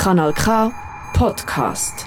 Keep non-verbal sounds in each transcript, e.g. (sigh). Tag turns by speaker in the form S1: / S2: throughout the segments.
S1: Kanal K Podcast.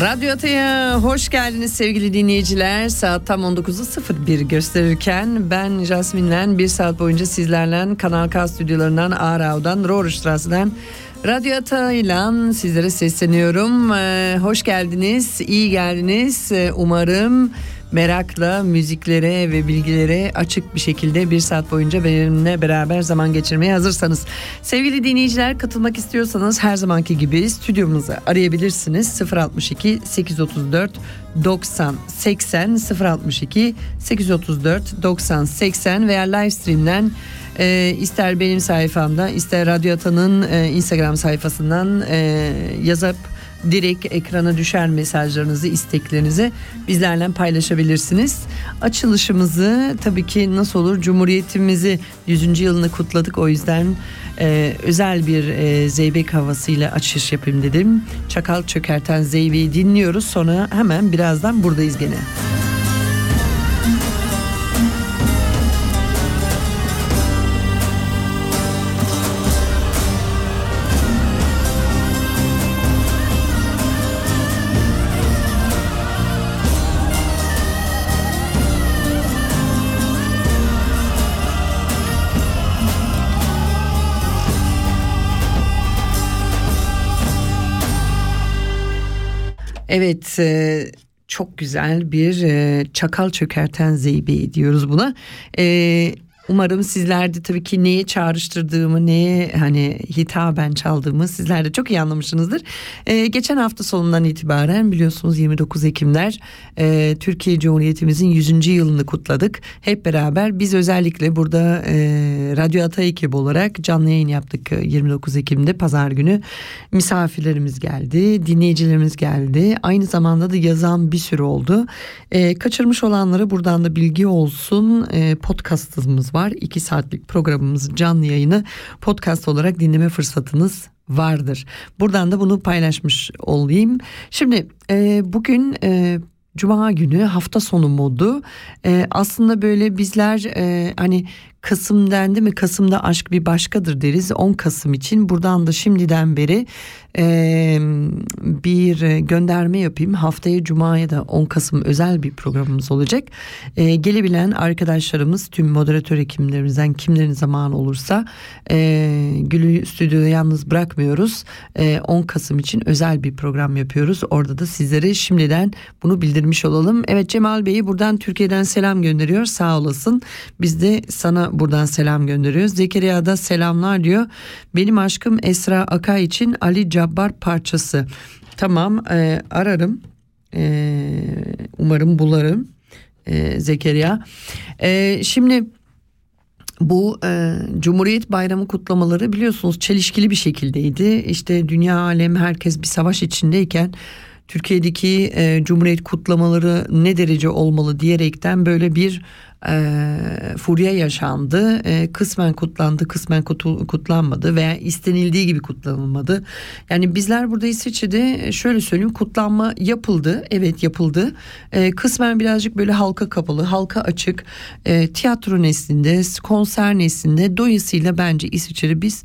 S2: Radyo Ata'ya hoş geldiniz sevgili dinleyiciler. Saat tam 19.01 gösterirken ben Jasmin'le bir saat boyunca sizlerle Kanal K stüdyolarından Aarau'dan Rohrstrasse'den Radyo Ata ile sizlere sesleniyorum. Ee, hoş geldiniz, iyi geldiniz. Ee, umarım merakla müziklere ve bilgilere açık bir şekilde bir saat boyunca benimle beraber zaman geçirmeye hazırsanız. Sevgili dinleyiciler katılmak istiyorsanız her zamanki gibi stüdyomuza arayabilirsiniz. 062 834 90 80 062 834 90 80 veya live stream'den e, ister benim sayfamda ister Radyo Atan'ın e, Instagram sayfasından e, yazıp direkt ekrana düşer mesajlarınızı, isteklerinizi bizlerle paylaşabilirsiniz. Açılışımızı tabii ki nasıl olur Cumhuriyetimizi 100. yılını kutladık o yüzden e, özel bir e, zeybek havasıyla açış yapayım dedim. Çakal çökerten zeybeği dinliyoruz sonra hemen birazdan buradayız gene. Evet e, çok güzel bir e, çakal çökerten zeybeği diyoruz buna. E, Umarım sizler de tabii ki neye çağrıştırdığımı, neye hani hitaben çaldığımı sizler de çok iyi anlamışsınızdır. Ee, geçen hafta sonundan itibaren biliyorsunuz 29 Ekimler e, Türkiye Cumhuriyetimizin 100. yılını kutladık. Hep beraber biz özellikle burada e, Radyo Ata ekibi olarak canlı yayın yaptık e, 29 Ekim'de pazar günü. Misafirlerimiz geldi, dinleyicilerimiz geldi. Aynı zamanda da yazan bir sürü oldu. E, kaçırmış olanlara buradan da bilgi olsun. E, podcastımız var. 2 saatlik programımız canlı yayını podcast olarak dinleme fırsatınız vardır. Buradan da bunu paylaşmış olayım. Şimdi e, bugün e, Cuma günü hafta sonu modu E, aslında böyle bizler e, hani Kasım dendi mi? Kasım'da aşk bir başkadır deriz. 10 Kasım için buradan da şimdiden beri e, bir gönderme yapayım. Haftaya Cuma'ya da 10 Kasım özel bir programımız olacak. E, gelebilen arkadaşlarımız tüm moderatör hekimlerimizden kimlerin zamanı olursa e, Gül'ü stüdyoda yalnız bırakmıyoruz. E, 10 Kasım için özel bir program yapıyoruz. Orada da sizlere şimdiden bunu bildirmiş olalım. Evet Cemal Bey'i buradan Türkiye'den selam gönderiyor. Sağ olasın. Biz de sana buradan selam gönderiyoruz. Zekeriya da selamlar diyor. Benim aşkım Esra Akay için Ali Cabbar parçası. Tamam e, ararım. E, umarım bularım. E, Zekeriya. E, şimdi bu e, Cumhuriyet Bayramı kutlamaları biliyorsunuz çelişkili bir şekildeydi. İşte dünya alem herkes bir savaş içindeyken Türkiye'deki e, Cumhuriyet kutlamaları ne derece olmalı diyerekten böyle bir e, furya yaşandı. E, kısmen kutlandı, kısmen kutu, kutlanmadı veya istenildiği gibi kutlanılmadı. Yani bizler burada İsviçre'de şöyle söyleyeyim kutlanma yapıldı. Evet yapıldı. E, kısmen birazcık böyle halka kapalı, halka açık, e, tiyatro neslinde, konser neslinde dolayısıyla bence İsviçre'de biz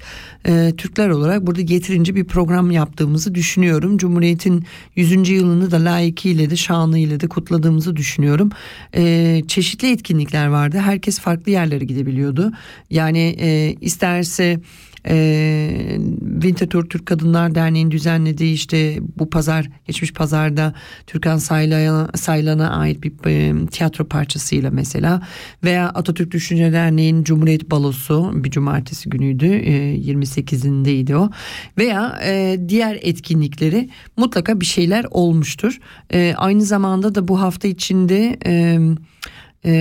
S2: e, Türkler olarak burada yeterince bir program yaptığımızı düşünüyorum. Cumhuriyet'in 100. yılını da layıkıyla de şanıyla de kutladığımızı düşünüyorum. E, çeşitli etkinlikler vardı. Herkes farklı yerlere gidebiliyordu. Yani e, isterse e, Winterthur Türk Kadınlar Derneği'nin düzenlediği işte bu pazar geçmiş pazarda Türkan Saylan'a, Saylan'a ait bir e, tiyatro parçasıyla mesela veya Atatürk Düşünce Derneği'nin Cumhuriyet Balosu bir cumartesi günüydü e, 28'indeydi o veya e, diğer etkinlikleri mutlaka bir şeyler olmuştur. E, aynı zamanda da bu hafta içinde e,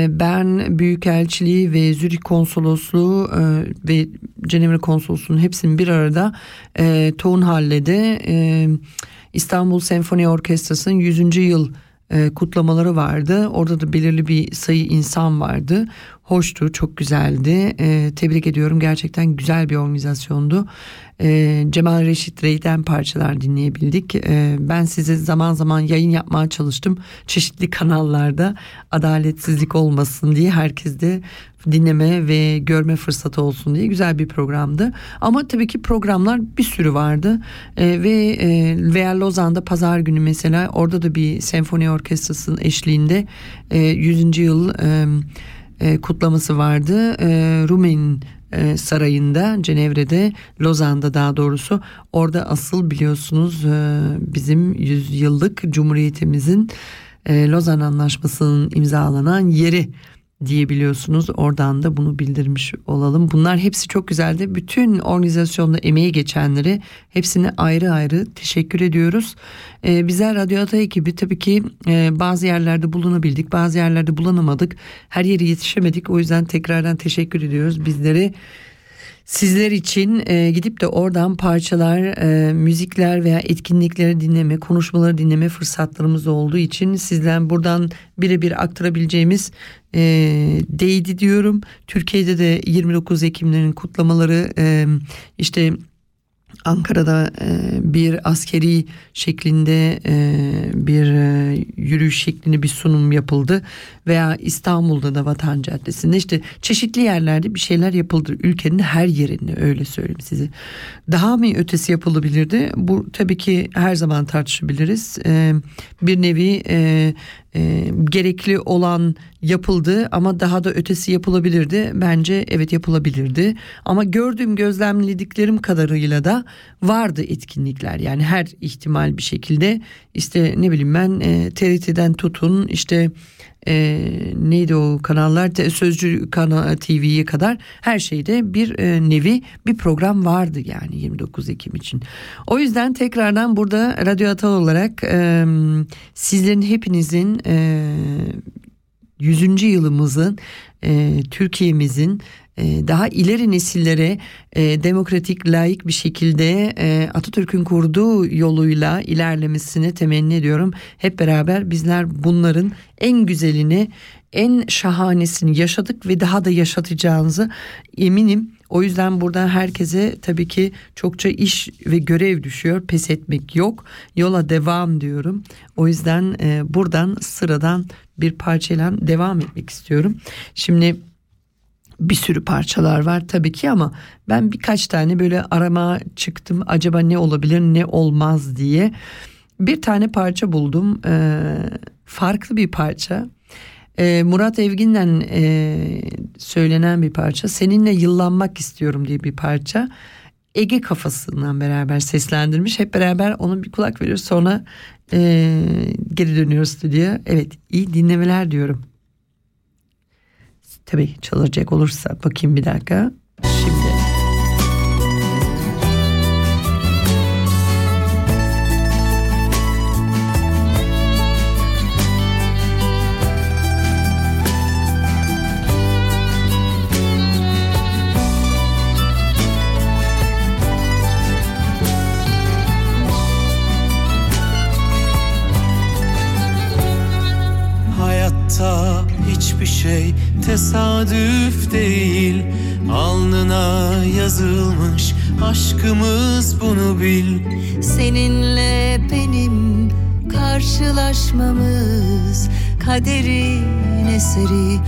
S2: ben Büyükelçiliği ve Zürih Konsolosluğu e, ve Cenevre Konsolosluğu'nun hepsinin bir arada e, Townhalle'de e, İstanbul Senfoni Orkestrası'nın 100. yıl kutlamaları vardı. Orada da belirli bir sayı insan vardı. Hoştu, çok güzeldi. E, tebrik ediyorum. Gerçekten güzel bir organizasyondu. E, Cemal Reşit Rey'den parçalar dinleyebildik. E, ben size zaman zaman yayın yapmaya çalıştım. Çeşitli kanallarda adaletsizlik olmasın diye herkes de dinleme ve görme fırsatı olsun diye güzel bir programdı. Ama tabii ki programlar bir sürü vardı e, ve e, veya Lozan'da pazar günü mesela orada da bir senfoni orkestrasının eşliğinde e, 100. yıl e, e, kutlaması vardı. E, Rumen e, sarayında Cenevre'de Lozan'da daha doğrusu orada asıl biliyorsunuz e, bizim 100 yıllık cumhuriyetimizin e, Lozan Anlaşması'nın imzalanan yeri diyebiliyorsunuz. Oradan da bunu bildirmiş olalım. Bunlar hepsi çok güzeldi. Bütün organizasyonda emeği geçenlere hepsine ayrı ayrı teşekkür ediyoruz. Ee, bizler Radyo Ata ekibi tabii ki e, bazı yerlerde bulunabildik, bazı yerlerde bulunamadık. Her yere yetişemedik. O yüzden tekrardan teşekkür ediyoruz. Bizleri Sizler için e, gidip de oradan parçalar, e, müzikler veya etkinlikleri dinleme, konuşmaları dinleme fırsatlarımız olduğu için sizden buradan birebir aktarabileceğimiz e, değdi diyorum. Türkiye'de de 29 Ekimlerin kutlamaları e, işte Ankara'da e, bir askeri şeklinde e, bir e, yürüyüş şeklinde bir sunum yapıldı veya İstanbul'da da Vatan Caddesi'nde işte çeşitli yerlerde bir şeyler yapıldı ülkenin her yerinde öyle söyleyeyim size. Daha mı ötesi yapılabilirdi? Bu tabii ki her zaman tartışabiliriz. Bir nevi e, gerekli olan yapıldı ama daha da ötesi yapılabilirdi. Bence evet yapılabilirdi. Ama gördüğüm gözlemlediklerim kadarıyla da vardı etkinlikler. Yani her ihtimal bir şekilde işte ne bileyim ben e, TRT'den tutun işte e, neydi o kanallar Sözcü kanal TV'ye kadar her şeyde bir e, nevi bir program vardı yani 29 Ekim için. O yüzden tekrardan burada Radyo Atal olarak e, sizlerin hepinizin e, 100. yılımızın e, Türkiye'mizin daha ileri nesillere e, demokratik, layık bir şekilde e, Atatürk'ün kurduğu yoluyla ilerlemesini temenni ediyorum. Hep beraber bizler bunların en güzelini, en şahanesini yaşadık ve daha da yaşatacağınızı eminim. O yüzden buradan herkese tabii ki çokça iş ve görev düşüyor. Pes etmek yok. Yola devam diyorum. O yüzden e, buradan sıradan bir parçayla devam etmek istiyorum. Şimdi bir sürü parçalar var tabii ki ama ben birkaç tane böyle arama çıktım. Acaba ne olabilir ne olmaz diye. Bir tane parça buldum. Ee, farklı bir parça. Ee, Murat Evgin'den e, söylenen bir parça. Seninle yıllanmak istiyorum diye bir parça. Ege kafasından beraber seslendirmiş. Hep beraber onun bir kulak veriyoruz. Sonra e, geri dönüyoruz stüdyoya. Evet iyi dinlemeler diyorum. Tabii çalacak olursa bakayım bir dakika.
S3: Tesadüf değil. Alnına yazılmış aşkımız bunu bil.
S4: Seninle benim karşılaşmamız kaderin eseri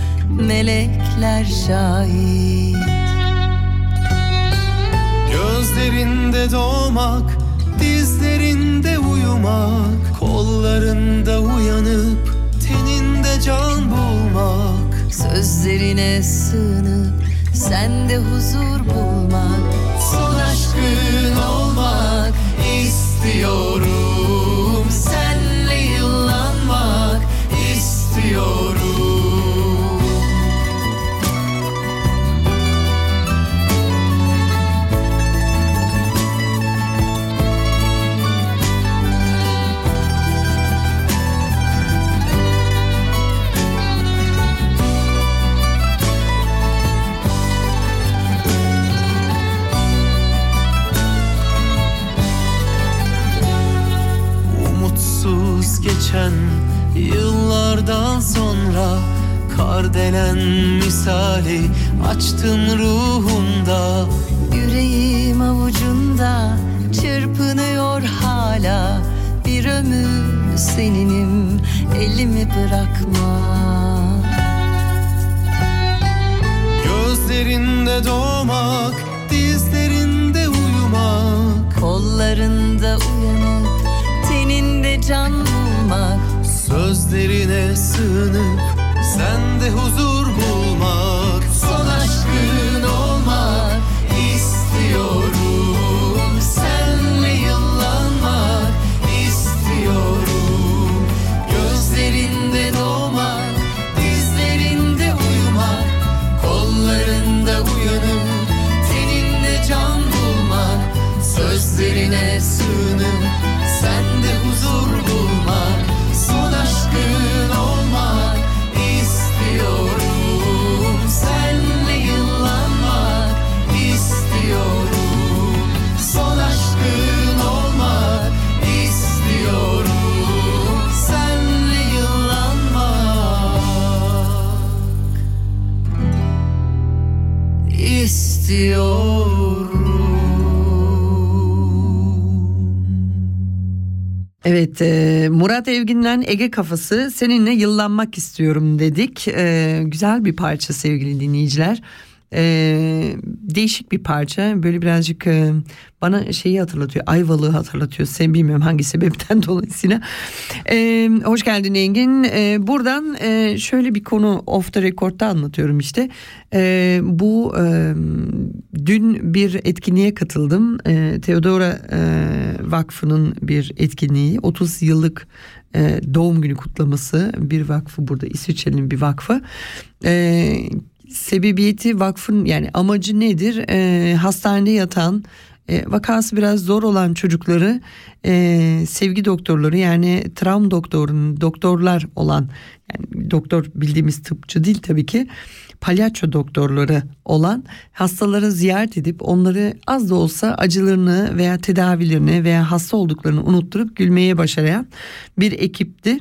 S4: melekler şahit.
S3: Gözlerinde doğmak, dizlerinde uyumak Kollarında uyanıp teninde can bulmak
S4: Sözlerine sığınıp sende huzur bulmak
S3: Son aşkın olmak istiyorum geçen yıllardan sonra Kardelen misali açtım ruhumda.
S4: Yüreğim avucunda çırpınıyor hala. Bir ömür seninim elimi bırakma.
S3: Gözlerinde doğmak, dizlerinde uyumak.
S4: Kollarında uyanıp teninde can bulmak
S3: Sözlerine sığınıp sende huzur bulmak istiyorum
S2: Evet e, Murat Evgin'den Ege Kafası seninle yıllanmak istiyorum dedik. E, güzel bir parça sevgili dinleyiciler. E, değişik bir parça. Böyle birazcık e, bana şeyi hatırlatıyor Ayvalık'ı hatırlatıyor. Sen bilmiyorum hangi sebepten (laughs) dolayısıyla. E, hoş geldin Engin. E, buradan e, şöyle bir konu off the record'da anlatıyorum işte. E, bu e, dün bir etkinliğe katıldım. E, Teodora e, Vakfı'nın bir etkinliği. 30 yıllık e, doğum günü kutlaması. Bir vakfı burada İsviçre'nin bir vakfı. E, sebebiyeti vakfın yani amacı nedir? E, hastanede yatan e, vakası biraz zor olan çocukları e, sevgi doktorları yani travm doktorunun doktorlar olan yani doktor bildiğimiz tıpçı değil tabii ki palyaço doktorları olan hastaları ziyaret edip onları az da olsa acılarını veya tedavilerini veya hasta olduklarını unutturup gülmeye başarayan bir ekipti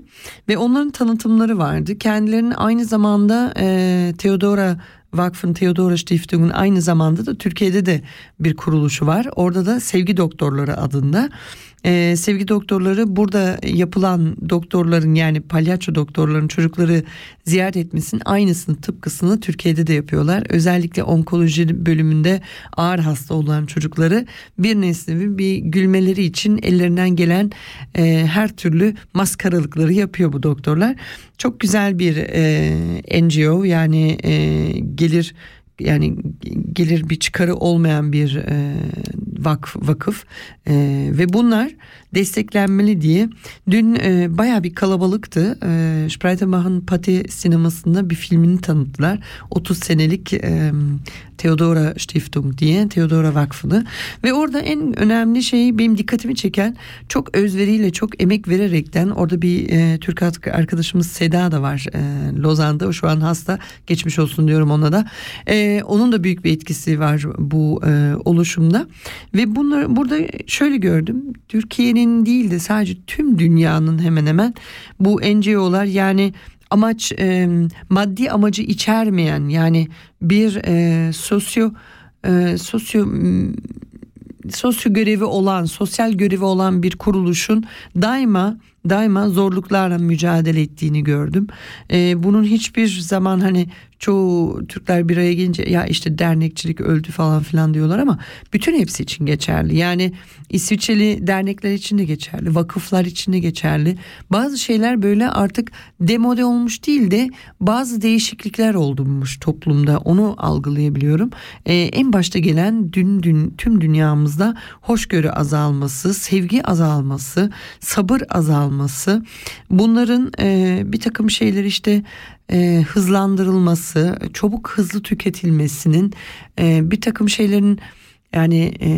S2: ve onların tanıtımları vardı. Kendilerinin aynı zamanda e, Theodora Vakfın Theodora Stiftung'un aynı zamanda da Türkiye'de de bir kuruluşu var. Orada da Sevgi Doktorları adında. Ee, sevgi doktorları burada yapılan doktorların yani palyaço doktorların çocukları ziyaret etmesinin aynısını tıpkısını Türkiye'de de yapıyorlar. Özellikle onkoloji bölümünde ağır hasta olan çocukları bir nesnevi bir gülmeleri için ellerinden gelen e, her türlü maskaralıkları yapıyor bu doktorlar. Çok güzel bir e, NGO yani e, gelir yani gelir bir çıkarı olmayan bir e, vakf vakıf. E, ve bunlar desteklenmeli diye. Dün e, baya bir kalabalıktı. E, Spreitenbach'ın Pati sinemasında bir filmini tanıttılar. 30 senelik e, Theodora Stiftung diye Theodora Vakfı'nı. Ve orada en önemli şey benim dikkatimi çeken çok özveriyle çok emek vererekten orada bir e, Türk arkadaşımız Seda da var e, Lozan'da. Şu an hasta geçmiş olsun diyorum ona da. E, onun da büyük bir etkisi var bu e, oluşumda. Ve bunları burada şöyle gördüm. Türkiye'nin değil de sadece tüm dünyanın hemen hemen bu NGO'lar yani amaç e, maddi amacı içermeyen yani bir e, sosyo e, sosyo sosyo görevi olan, sosyal görevi olan bir kuruluşun daima daima zorluklarla mücadele ettiğini gördüm. Ee, bunun hiçbir zaman hani çoğu Türkler bir araya gelince ya işte dernekçilik öldü falan filan diyorlar ama bütün hepsi için geçerli. Yani İsviçreli dernekler için de geçerli, vakıflar için de geçerli. Bazı şeyler böyle artık demode olmuş değil de bazı değişiklikler olmuş toplumda onu algılayabiliyorum. Ee, en başta gelen dün, dün tüm dünyamızda hoşgörü azalması, sevgi azalması, sabır azalması bunların e, bir takım şeyler işte e, hızlandırılması, çabuk hızlı tüketilmesinin e, bir takım şeylerin yani e,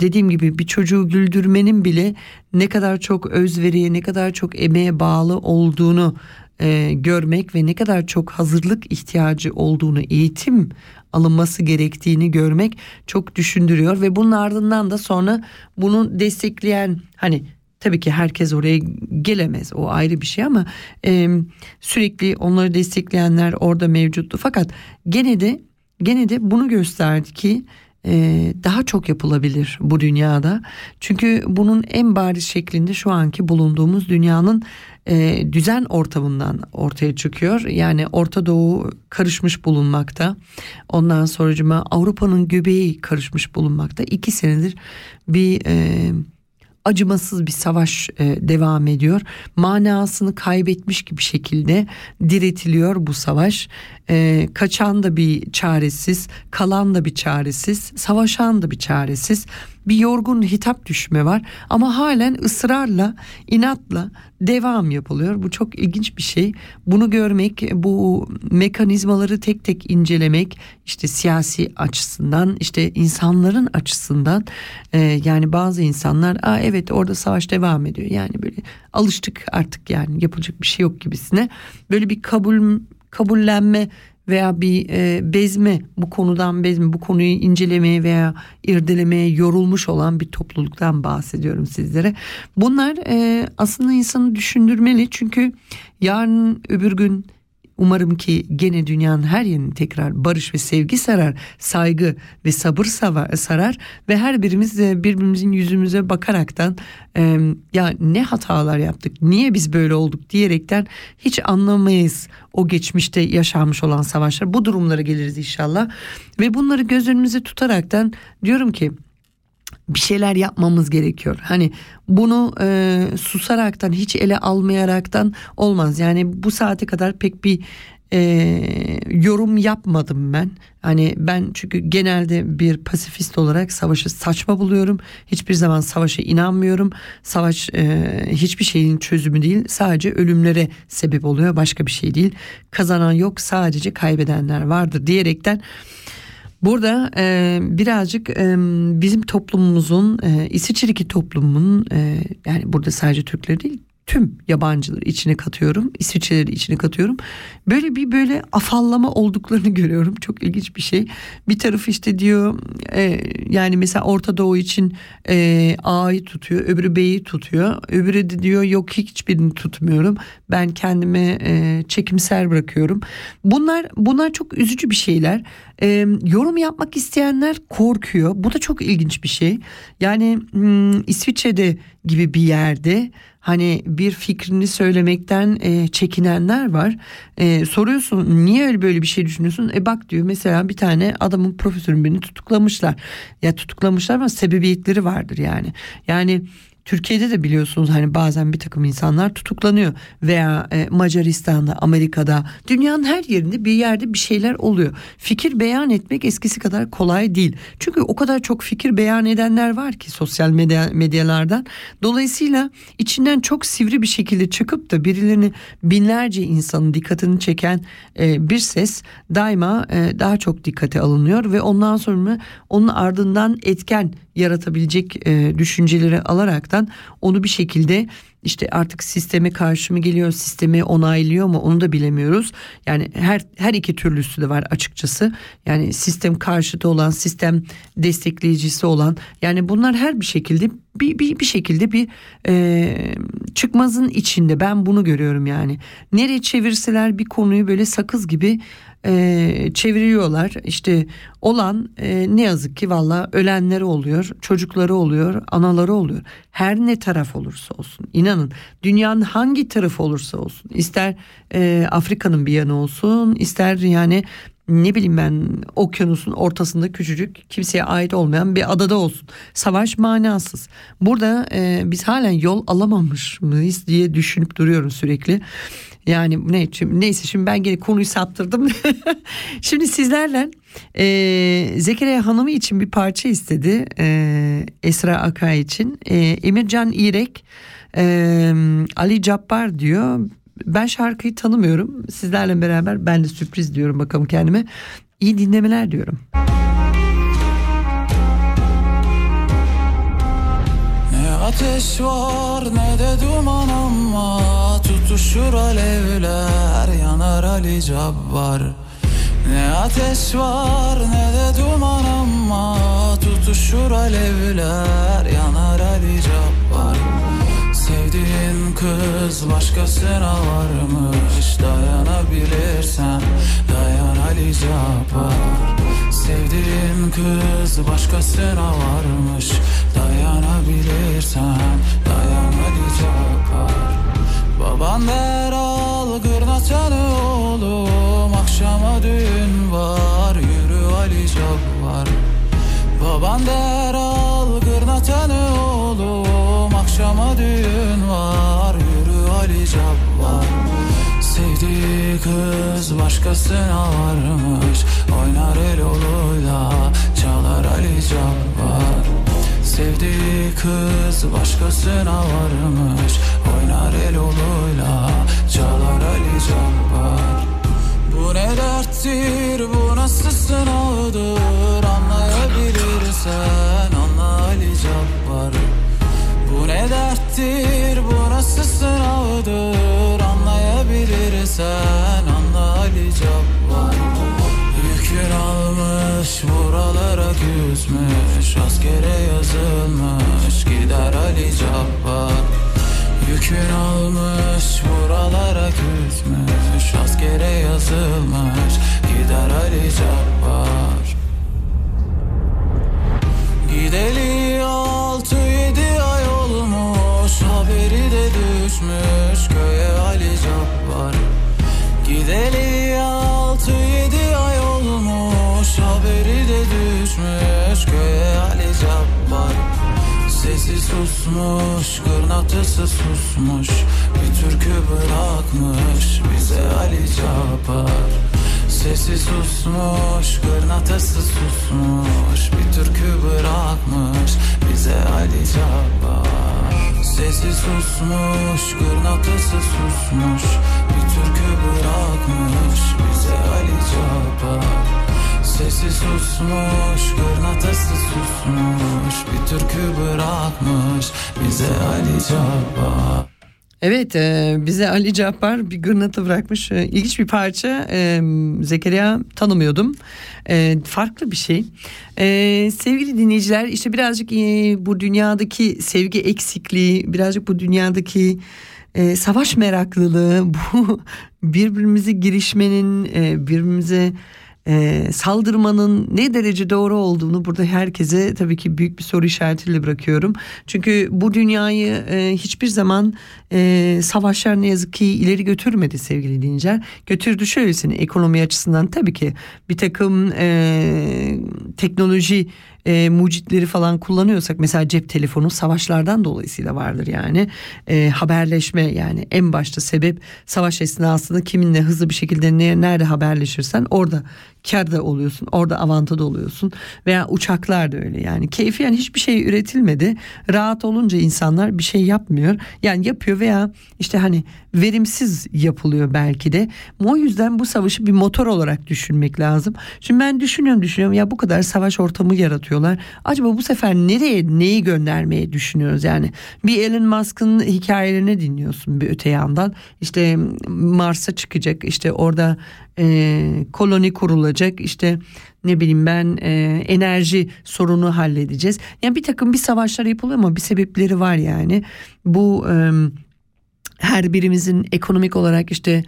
S2: dediğim gibi bir çocuğu güldürmenin bile ne kadar çok özveriye, ne kadar çok emeğe bağlı olduğunu e, görmek ve ne kadar çok hazırlık ihtiyacı olduğunu, eğitim alınması gerektiğini görmek çok düşündürüyor ve bunun ardından da sonra bunu destekleyen hani Tabii ki herkes oraya gelemez o ayrı bir şey ama e, sürekli onları destekleyenler orada mevcuttu. Fakat gene de gene de bunu gösterdi ki e, daha çok yapılabilir bu dünyada. Çünkü bunun en bariz şeklinde şu anki bulunduğumuz dünyanın e, düzen ortamından ortaya çıkıyor. Yani Orta Doğu karışmış bulunmakta. Ondan sonracıma Avrupa'nın göbeği karışmış bulunmakta. İki senedir bir e, acımasız bir savaş e, devam ediyor. Manasını kaybetmiş gibi şekilde diretiliyor bu savaş. E, kaçan da bir çaresiz, kalan da bir çaresiz, savaşan da bir çaresiz. Bir yorgun hitap düşme var ama halen ısrarla, inatla devam yapılıyor. Bu çok ilginç bir şey. Bunu görmek, bu mekanizmaları tek tek incelemek, işte siyasi açısından, işte insanların açısından, e, yani bazı insanlar, aa evet orada savaş devam ediyor. Yani böyle alıştık artık yani yapılacak bir şey yok gibisine. Böyle bir kabul kabullenme veya bir e, bezme bu konudan bezme bu konuyu incelemeye veya irdelemeye yorulmuş olan bir topluluktan bahsediyorum sizlere. Bunlar e, aslında insanı düşündürmeli çünkü yarın öbür gün Umarım ki gene dünyanın her yerini tekrar barış ve sevgi sarar, saygı ve sabır sarar ve her birimiz de birbirimizin yüzümüze bakaraktan e, ya ne hatalar yaptık, niye biz böyle olduk diyerekten hiç anlamayız o geçmişte yaşanmış olan savaşlar. Bu durumlara geliriz inşallah ve bunları göz önümüze tutaraktan diyorum ki bir şeyler yapmamız gerekiyor. Hani bunu e, susaraktan hiç ele almayaraktan olmaz. Yani bu saate kadar pek bir e, yorum yapmadım ben. Hani ben çünkü genelde bir pasifist olarak savaşı saçma buluyorum. Hiçbir zaman savaşa inanmıyorum. Savaş e, hiçbir şeyin çözümü değil. Sadece ölümlere sebep oluyor. Başka bir şey değil. Kazanan yok sadece kaybedenler vardır diyerekten Burada e, birazcık e, bizim toplumumuzun e, İsviçre'deki toplumun e, yani burada sadece Türkleri değil tüm yabancıları içine katıyorum. İsviçreleri içine katıyorum. Böyle bir böyle afallama olduklarını (laughs) görüyorum. Çok ilginç bir şey. Bir tarafı işte diyor e, yani mesela Orta Doğu için e, A'yı tutuyor. Öbürü B'yi tutuyor. Öbürü de diyor yok hiçbirini tutmuyorum. Ben kendime e, çekimser bırakıyorum. Bunlar bunlar çok üzücü bir şeyler. E, yorum yapmak isteyenler korkuyor. Bu da çok ilginç bir şey. Yani hmm, İsviçre'de gibi bir yerde hani bir fikrini söylemekten e, çekinenler var. E, soruyorsun niye öyle böyle bir şey düşünüyorsun? E bak diyor mesela bir tane adamın profesörün birini tutuklamışlar. Ya tutuklamışlar ama sebebiyetleri vardır yani. Yani Türkiye'de de biliyorsunuz hani bazen bir takım insanlar tutuklanıyor veya e, Macaristan'da, Amerika'da, dünyanın her yerinde bir yerde bir şeyler oluyor. Fikir beyan etmek eskisi kadar kolay değil. Çünkü o kadar çok fikir beyan edenler var ki sosyal medya, medyalardan. Dolayısıyla içinden çok sivri bir şekilde çıkıp da birilerini binlerce insanın dikkatini çeken e, bir ses daima e, daha çok dikkate alınıyor ve ondan sonra onun ardından etken yaratabilecek e, düşünceleri alarak olmaktan onu bir şekilde işte artık sisteme karşı mı geliyor, sistemi onaylıyor mu onu da bilemiyoruz. Yani her her iki türlüsü de var açıkçası. Yani sistem karşıtı olan, sistem destekleyicisi olan yani bunlar her bir şekilde bir, bir, bir şekilde bir e, çıkmazın içinde ben bunu görüyorum yani. Nereye çevirseler bir konuyu böyle sakız gibi e, çeviriyorlar. İşte olan e, ne yazık ki valla ölenleri oluyor, çocukları oluyor, anaları oluyor. Her ne taraf olursa olsun inanın dünyanın hangi tarafı olursa olsun ister e, Afrika'nın bir yanı olsun ister yani ne bileyim ben okyanusun ortasında küçücük kimseye ait olmayan bir adada olsun. Savaş manasız. Burada e, biz halen yol alamamış mıyız diye düşünüp duruyorum sürekli. Yani ne şimdi, neyse şimdi ben gene konuyu saptırdım. (laughs) şimdi sizlerle e, Zekeriya Hanım'ı için bir parça istedi e, Esra Akay için. E, Emircan İrek e, Ali Cabbar diyor. Ben şarkıyı tanımıyorum. Sizlerle beraber ben de sürpriz diyorum bakalım kendime. İyi dinlemeler diyorum.
S5: Ne ateş var ne de duman ama Tutuşur alevler yanar Ali Cabbar Ne ateş var ne de duman ama Tutuşur alevler yanar Ali Cabbar Sevdiğin kız başkasına varmış. Dayanabilirsen dayan Ali Cabbar Sevdiğin kız başkasına varmış. Dayanabilirsen dayan Ali Cabbar Baban der al gırnatanı oğlum. Akşama düğün var yürü Ali Cabbar Baban der al gırnatanı oğlum Akşama düğün var yürü Ali Cabbar. Sevdiği kız başkasına varmış Oynar el oluyla çalar Ali Cabbar. Sevdiği kız başkasına varmış Oynar el oluyla çalar Ali Cabbar Bu ne derttir bu nasıl sınavdır Anlayabilirsen anla Ali Cabbar. Bu ne derttir bu nasıl sınavdır Anlayabilirsen anla Ali Cabbar. Yükün almış buralara küsmüş Askere yazılmış gider Ali Cabbar. Yükün almış Askere yazılmış. Gider Ali Cabbar. Gideli susmuş, kırnatısı susmuş. Bir türkü bırakmış bize Ali Cabbar Sesi susmuş, kırnatısı susmuş. Bir türkü bırakmış bize Ali Cabbar Sesi susmuş, kırnatısı susmuş. Bir türkü bırakmış bize Ali Cabbar Sesi susmuş, kırnatısı susmuş Bir türkü bırakmış bize Ali Cabbar
S2: Evet e, bize Ali Cabbar bir gırnatı bırakmış. E, ilginç bir parça. E, Zekeriya tanımıyordum. E, farklı bir şey. E, sevgili dinleyiciler işte birazcık e, bu dünyadaki sevgi eksikliği, birazcık bu dünyadaki e, savaş meraklılığı, (laughs) bu birbirimizi girişmenin, e, birbirimize e, saldırmanın ne derece doğru olduğunu burada herkese tabii ki büyük bir soru işaretiyle bırakıyorum. Çünkü bu dünyayı e, hiçbir zaman e, savaşlar ne yazık ki ileri götürmedi sevgili dinleyiciler. Götürdü şöylesine ekonomi açısından tabii ki bir takım e, teknoloji e, mucitleri falan kullanıyorsak mesela cep telefonu savaşlardan dolayısıyla vardır yani e, haberleşme yani en başta sebep savaş esnasında kiminle hızlı bir şekilde ne, nerede haberleşirsen orada karda oluyorsun. Orada avantada oluyorsun. Veya uçaklar da öyle yani. Keyfiyen hiçbir şey üretilmedi. Rahat olunca insanlar bir şey yapmıyor. Yani yapıyor veya işte hani verimsiz yapılıyor belki de. O yüzden bu savaşı bir motor olarak düşünmek lazım. Şimdi ben düşünüyorum düşünüyorum ya bu kadar savaş ortamı yaratıyorlar. Acaba bu sefer nereye neyi göndermeye düşünüyoruz yani? Bir Elon Musk'ın hikayelerini dinliyorsun bir öte yandan. İşte Mars'a çıkacak işte orada e, koloni kurulacak işte ne bileyim ben e, enerji sorunu halledeceğiz. Yani bir takım bir savaşlar yapılıyor ama bir sebepleri var yani. Bu e, her birimizin ekonomik olarak işte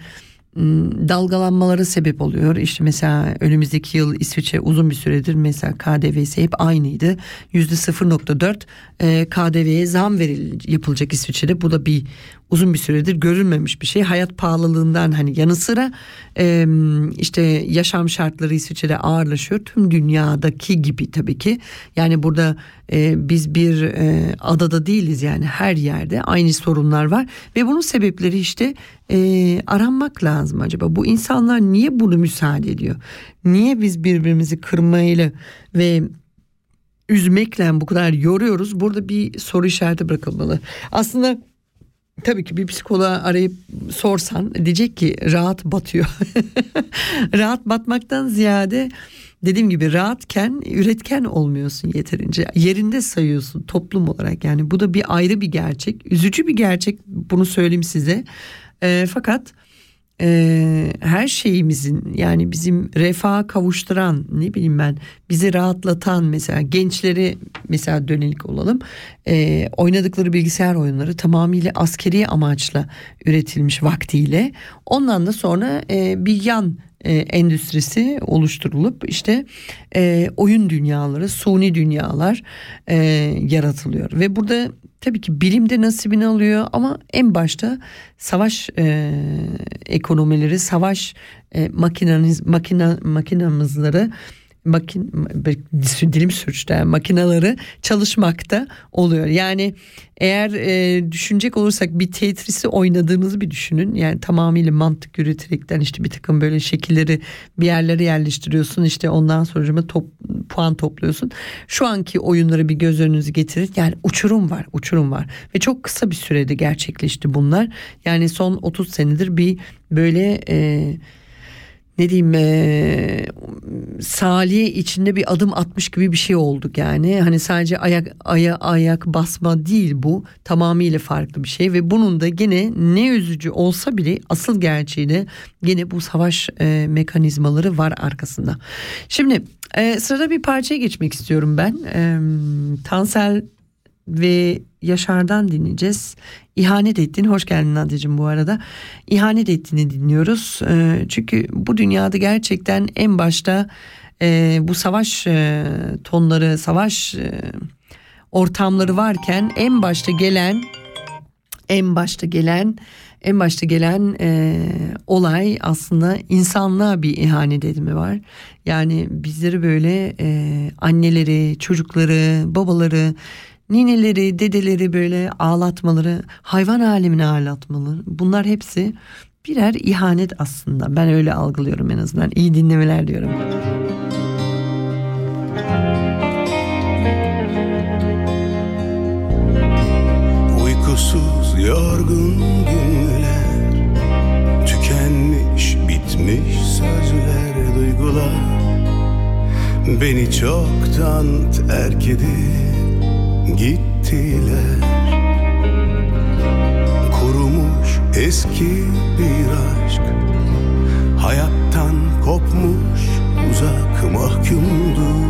S2: m, dalgalanmaları sebep oluyor. İşte mesela önümüzdeki yıl İsviçre uzun bir süredir mesela KDV'si hep aynıydı. Yüzde 0.4 e, KDV'ye zam veril yapılacak İsviçre'de. Bu da bir uzun bir süredir görülmemiş bir şey. Hayat pahalılığından hani yanı sıra e, işte yaşam şartları İsviçre'de ağırlaşıyor. Tüm dünyadaki gibi tabii ki. Yani burada e, biz bir e, adada değiliz yani her yerde aynı sorunlar var. Ve bunun sebepleri işte e, aranmak lazım acaba. Bu insanlar niye bunu müsaade ediyor? Niye biz birbirimizi kırmayla ve üzmekle bu kadar yoruyoruz? Burada bir soru işareti bırakılmalı. Aslında Tabii ki bir psikoloğa arayıp sorsan diyecek ki rahat batıyor. (laughs) rahat batmaktan ziyade dediğim gibi rahatken üretken olmuyorsun yeterince. Yerinde sayıyorsun toplum olarak yani bu da bir ayrı bir gerçek. Üzücü bir gerçek bunu söyleyeyim size. E, fakat e, her şeyimizin yani bizim refaha kavuşturan ne bileyim ben bizi rahatlatan mesela gençleri mesela dönelik olalım. E, oynadıkları bilgisayar oyunları tamamıyla askeri amaçla üretilmiş vaktiyle. Ondan da sonra e, bir yan e, endüstrisi oluşturulup işte e, oyun dünyaları, suni dünyalar e, yaratılıyor. Ve burada tabii ki bilimde nasibini alıyor ama en başta savaş e, ekonomileri, savaş e, makinaniz, makina, makin dilim sürçtü makinaları çalışmakta oluyor. Yani eğer e, düşünecek olursak bir Tetris'i oynadığınızı bir düşünün. Yani tamamıyla mantık yürüterekten işte bir takım böyle şekilleri bir yerlere yerleştiriyorsun. işte ondan sonra top, puan topluyorsun. Şu anki oyunları bir göz önünüze getirin. Yani uçurum var, uçurum var. Ve çok kısa bir sürede gerçekleşti bunlar. Yani son 30 senedir bir böyle... E, ne diyeyim e, Salih içinde bir adım atmış gibi bir şey olduk yani. Hani sadece ayak aya ayak basma değil bu. Tamamıyla farklı bir şey ve bunun da gene ne üzücü olsa bile asıl gerçeği de gene bu savaş e, mekanizmaları var arkasında. Şimdi e, sırada bir parçaya geçmek istiyorum ben. E, Tansel ve Yaşar'dan dinleyeceğiz. İhanet ettiğini hoş geldin Nadia'cığım bu arada. İhanet ettiğini dinliyoruz. E, çünkü bu dünyada gerçekten en başta e, bu savaş e, tonları, savaş e, ortamları varken en başta gelen en başta gelen en başta gelen e, olay aslında insanlığa bir ihanet edimi var. Yani bizleri böyle e, anneleri, çocukları, babaları nineleri, dedeleri böyle ağlatmaları, hayvan alemine ağlatmaları bunlar hepsi birer ihanet aslında. Ben öyle algılıyorum en azından. İyi dinlemeler diyorum.
S6: Uykusuz yorgun günler Tükenmiş bitmiş sözler duygular Beni çoktan terk edip gittiler. Kurumuş eski bir aşk Hayattan kopmuş uzak mahkumdu.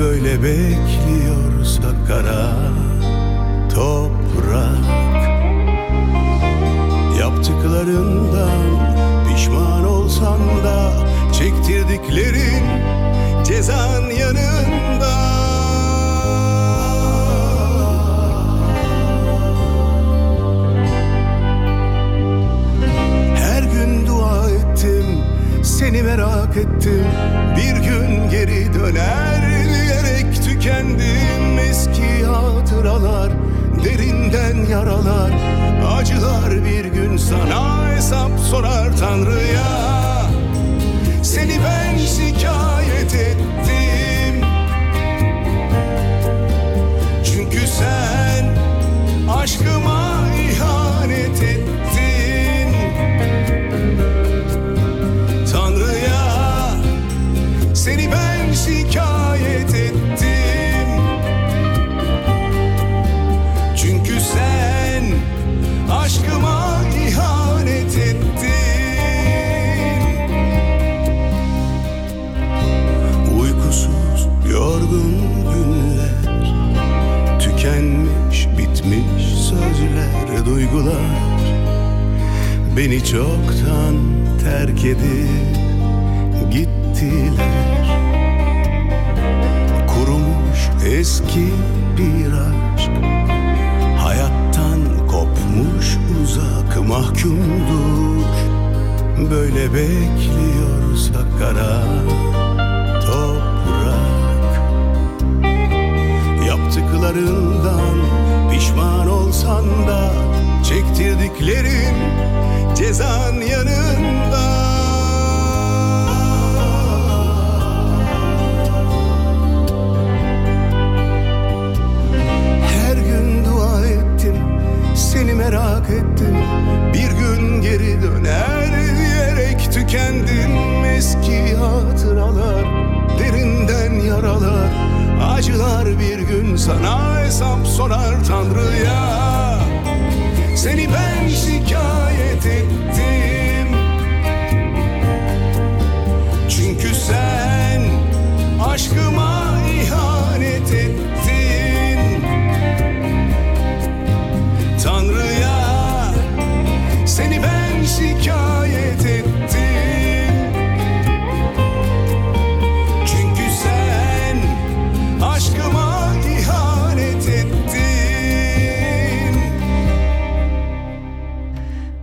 S6: Böyle bekliyorsa kara toprak. Yaptıklarından pişman olsan da Çektirdiklerin cezan yanında seni merak ettim. Bir gün geri döner diyerek tükendim. Eski hatıralar, derinden yaralar. Acılar bir gün sana hesap sorar Tanrı'ya. Seni ben şikayet ettim Çünkü sen aşkıma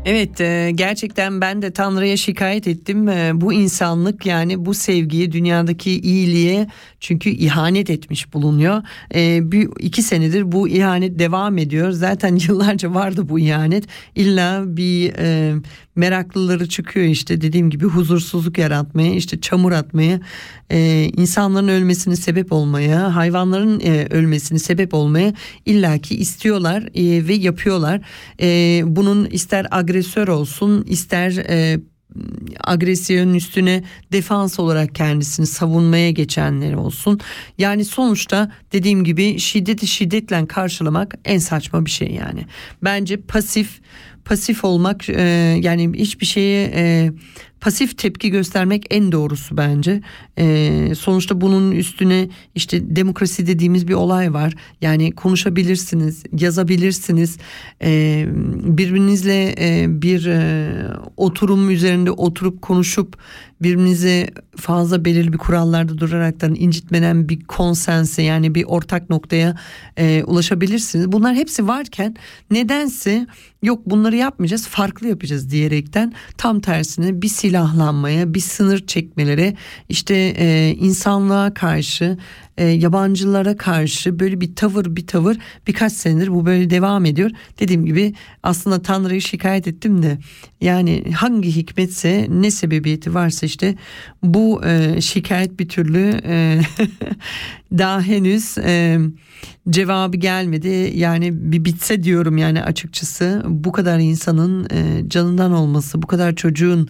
S2: Evet e, gerçekten ben de Tanrı'ya şikayet ettim. E, Bu insanlık yani bu sevgiye dünyadaki iyiliğe çünkü ihanet etmiş bulunuyor. E, Bir iki senedir bu ihanet devam ediyor. Zaten (laughs) yıllarca vardı bu ihanet. İlla bir meraklıları çıkıyor işte dediğim gibi huzursuzluk yaratmaya işte çamur atmaya e, insanların ölmesine sebep olmaya hayvanların e, ölmesine sebep olmaya illaki istiyorlar e, ve yapıyorlar. E, bunun ister agresör olsun ister e, agresyonun üstüne defans olarak kendisini savunmaya geçenler olsun. Yani sonuçta dediğim gibi şiddeti şiddetle karşılamak en saçma bir şey yani. Bence pasif pasif olmak e, yani hiçbir şeye e, pasif tepki göstermek en doğrusu bence. E, sonuçta bunun üstüne işte demokrasi dediğimiz bir olay var. Yani konuşabilirsiniz, yazabilirsiniz. E, birbirinizle e, bir e, oturum üzerinde oturup konuşup birbirinize fazla belirli bir kurallarda duraraktan incitmeden bir konsense yani bir ortak noktaya e, ulaşabilirsiniz. Bunlar hepsi varken nedense yok bunları yapmayacağız farklı yapacağız diyerekten tam tersine bir silahlanmaya bir sınır çekmelere işte e, insanlığa karşı e, yabancılara karşı böyle bir tavır bir tavır birkaç senedir bu böyle devam ediyor. Dediğim gibi aslında Tanrı'yı şikayet ettim de yani hangi hikmetse ne sebebiyeti varsa işte bu e, şikayet bir türlü e, (laughs) daha henüz e, cevabı gelmedi. Yani bir bitse diyorum yani açıkçası bu kadar insanın e, canından olması, bu kadar çocuğun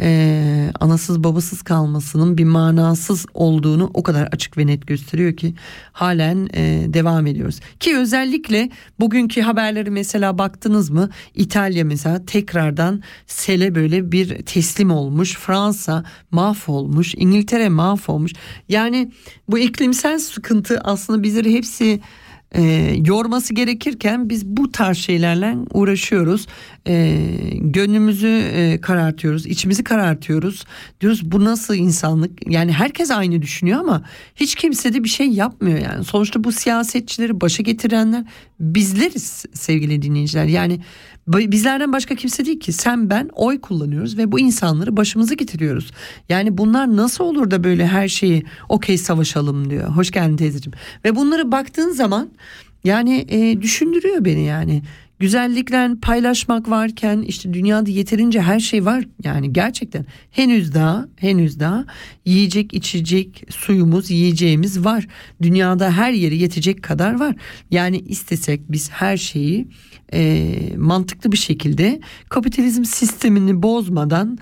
S2: e, anasız babasız kalmasının bir manasız olduğunu o kadar açık ve net gösteriyor ki halen e, devam ediyoruz. Ki özellikle bugünkü haberleri mesela baktınız mı İtalya mesela tekrardan sele böyle bir teslim olmuş. Fransa mahvolmuş. İngiltere mahvolmuş. Yani bu iklimsel sıkıntı aslında bizleri hepsi e, yorması gerekirken biz bu tarz şeylerle uğraşıyoruz. E, gönlümüzü e, karartıyoruz, içimizi karartıyoruz. Diyoruz bu nasıl insanlık? Yani herkes aynı düşünüyor ama hiç kimse de bir şey yapmıyor yani. Sonuçta bu siyasetçileri başa getirenler bizleriz sevgili dinleyiciler. Yani bizlerden başka kimse değil ki sen ben oy kullanıyoruz ve bu insanları başımıza getiriyoruz. Yani bunlar nasıl olur da böyle her şeyi okey savaşalım diyor. Hoş geldin teyzeciğim. Ve bunlara baktığın zaman yani e, düşündürüyor beni yani. güzellikle paylaşmak varken işte dünyada yeterince her şey var yani gerçekten henüz daha henüz daha yiyecek içecek suyumuz yiyeceğimiz var dünyada her yeri yetecek kadar var yani istesek biz her şeyi e, mantıklı bir şekilde kapitalizm sistemini bozmadan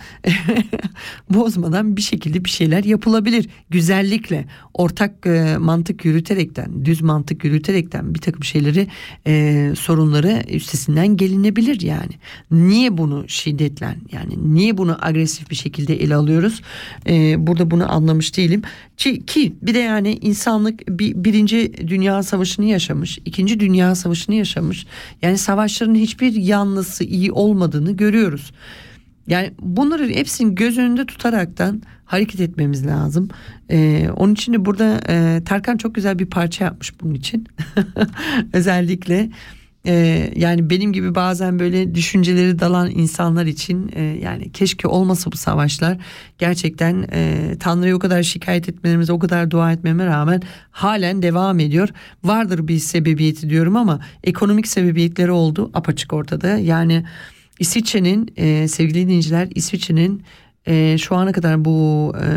S2: (laughs) bozmadan bir şekilde bir şeyler yapılabilir. Güzellikle ortak e, mantık yürüterekten düz mantık yürüterekten bir takım şeyleri e, sorunları üstesinden gelinebilir yani. Niye bunu şiddetle yani niye bunu agresif bir şekilde ele alıyoruz? E, burada bunu anlamış değilim. Ki, ki bir de yani insanlık bir, birinci dünya savaşını yaşamış ikinci dünya savaşını yaşamış. Yani savaşların hiçbir yanlısı iyi olmadığını görüyoruz yani bunları hepsini göz önünde tutaraktan hareket etmemiz lazım. Ee, onun için de burada e, Tarkan çok güzel bir parça yapmış bunun için. (laughs) Özellikle e, yani benim gibi bazen böyle düşünceleri dalan insanlar için e, yani keşke olmasa bu savaşlar gerçekten e, Tanrı'ya o kadar şikayet etmelerimize o kadar dua etmeme rağmen halen devam ediyor. Vardır bir sebebiyeti diyorum ama ekonomik sebebiyetleri oldu apaçık ortada. Yani İsviçre'nin e, sevgili dinleyiciler İsviçre'nin e, şu ana kadar bu e,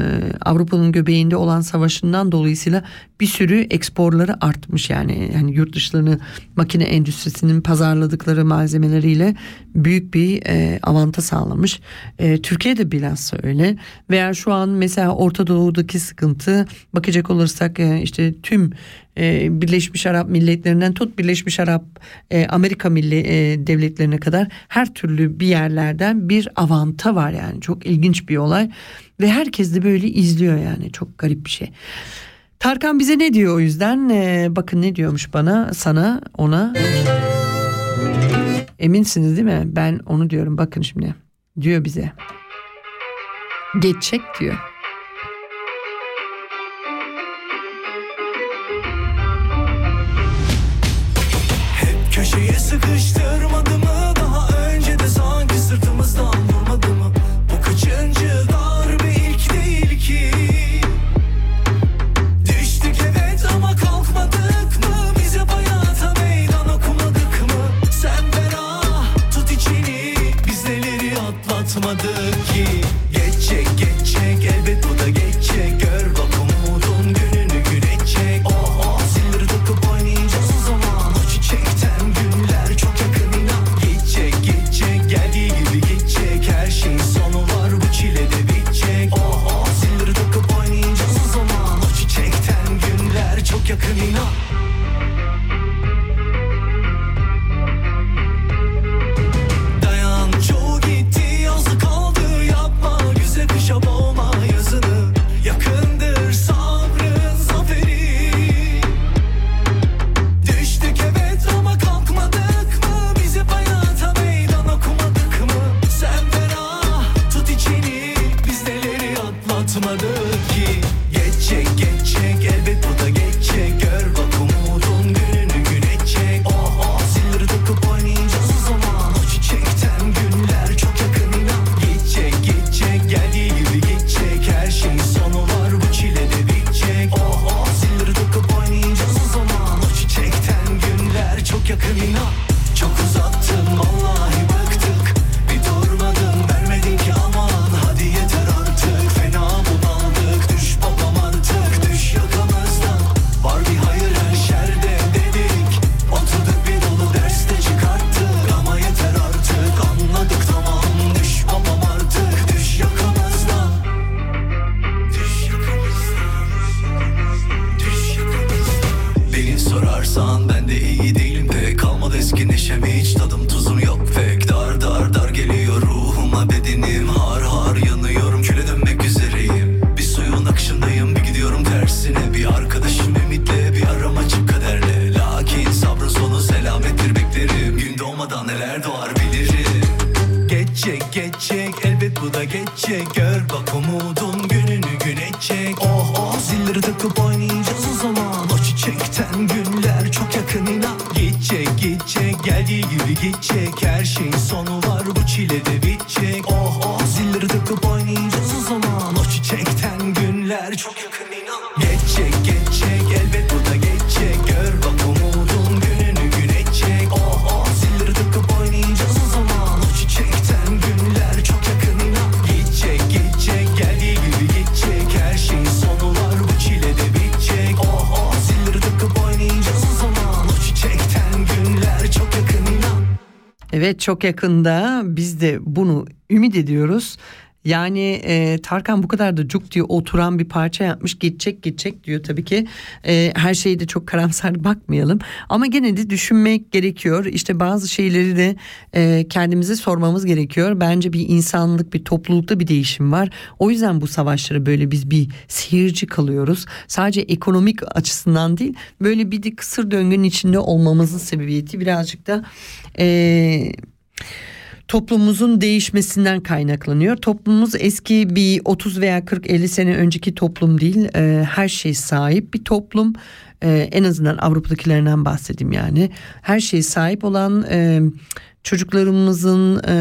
S2: Avrupa'nın göbeğinde olan savaşından dolayısıyla bir sürü eksporları artmış yani hani yurt dışlarını makine endüstrisinin pazarladıkları malzemeleriyle büyük bir e, avanta sağlamış. E, Türkiye'de bilhassa öyle veya şu an mesela Orta Doğu'daki sıkıntı bakacak olursak e, işte tüm e, Birleşmiş Arap Milletleri'nden tut Birleşmiş Arap e, Amerika Milli e, Devletlerine kadar her türlü bir yerlerden bir avanta var yani. Çok ilginç bir olay ve herkes de böyle izliyor yani. Çok garip bir şey. Tarkan bize ne diyor o yüzden? E, bakın ne diyormuş bana sana ona. Eminsiniz değil mi? Ben onu diyorum. Bakın şimdi. Diyor bize. Geçecek diyor.
S7: Sıkıştırmadı Daha önce de sanki sırtımızdan vurmadı mı? Bu kaçıncı darbe? İlk değil ki. Düştük evet ama kalkmadık mı? Bize hayata meydan okumadık mı? Sen ferah tut içini Biz neleri atlatmadık da geçecek. Gör bak umudun gününü gün edecek Oh oh zilleri takıp oynayacağız çok
S2: yakında biz de bunu ümit ediyoruz. Yani e, Tarkan bu kadar da cuk diye oturan bir parça yapmış geçecek geçecek diyor tabii ki. E, her şeyi de çok karamsar bakmayalım. Ama gene de düşünmek gerekiyor. İşte bazı şeyleri de e, kendimize sormamız gerekiyor. Bence bir insanlık bir toplulukta bir değişim var. O yüzden bu savaşları böyle biz bir seyirci kalıyoruz. Sadece ekonomik açısından değil böyle bir de kısır döngünün içinde olmamızın sebebiyeti birazcık da e, toplumumuzun değişmesinden kaynaklanıyor. Toplumumuz eski bir 30 veya 40-50 sene önceki toplum değil. Ee, her şey sahip bir toplum. Ee, en azından Avrupa'dakilerinden bahsedeyim yani. Her şeye sahip olan e, çocuklarımızın e,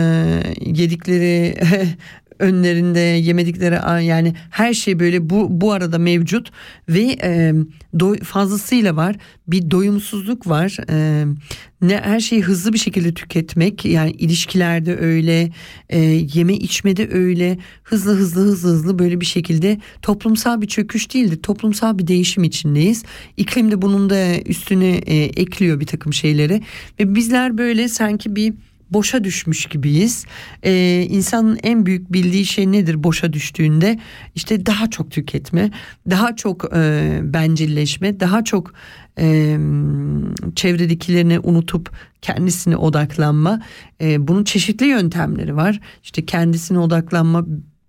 S2: yedikleri (laughs) önlerinde yemedikleri yani her şey böyle bu bu arada mevcut ve e, doy, fazlasıyla var. Bir doyumsuzluk var. E, ne her şeyi hızlı bir şekilde tüketmek yani ilişkilerde öyle e, yeme içmede öyle hızlı hızlı hızlı hızlı böyle bir şekilde toplumsal bir çöküş değildi toplumsal bir değişim içindeyiz. İklim de bunun da üstüne e, ekliyor bir takım şeyleri. Ve bizler böyle sanki bir boşa düşmüş gibiyiz. Ee, insanın en büyük bildiği şey nedir boşa düştüğünde? İşte daha çok tüketme, daha çok e, bencilleşme, daha çok e, çevredekilerini unutup kendisine odaklanma. E, bunun çeşitli yöntemleri var. İşte kendisine odaklanma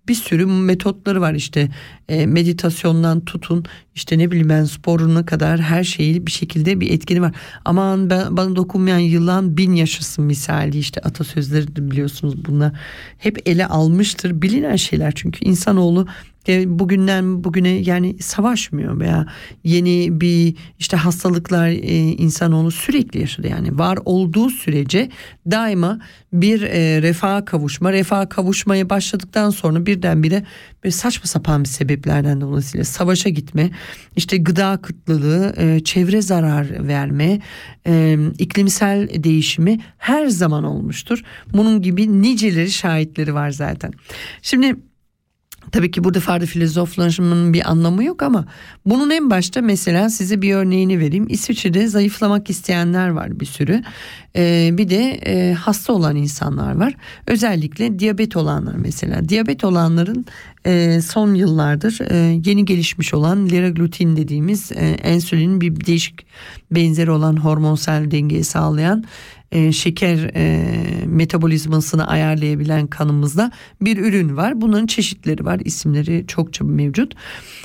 S2: bir sürü metotları var. İşte e, meditasyondan tutun işte ne bileyim ben sporuna kadar her şeyi bir şekilde bir etkini var. Aman ben, bana dokunmayan yılan bin yaşasın misali. İşte atasözleri de biliyorsunuz bunlar. Hep ele almıştır bilinen şeyler çünkü. İnsanoğlu bugünden bugüne yani savaşmıyor veya yeni bir işte hastalıklar e, insanoğlu sürekli yaşadı. Yani var olduğu sürece daima bir e, refaha kavuşma refaha kavuşmaya başladıktan sonra birdenbire böyle saçma sapan bir sebeplerden dolayısıyla savaşa gitme işte gıda kıtlığı e, çevre zarar verme e, iklimsel değişimi her zaman olmuştur. Bunun gibi niceleri şahitleri var zaten. Şimdi Tabii ki burada farklı filozoflaşmanın bir anlamı yok ama bunun en başta mesela size bir örneğini vereyim. İsviçre'de zayıflamak isteyenler var bir sürü. Ee, bir de e, hasta olan insanlar var. Özellikle diyabet olanlar mesela. Diyabet olanların e, son yıllardır e, yeni gelişmiş olan liraglutine dediğimiz e, ensülinin bir değişik benzeri olan hormonsal dengeyi sağlayan e, şeker e, metabolizmasını ayarlayabilen kanımızda bir ürün var. Bunların çeşitleri var. İsimleri çokça mevcut.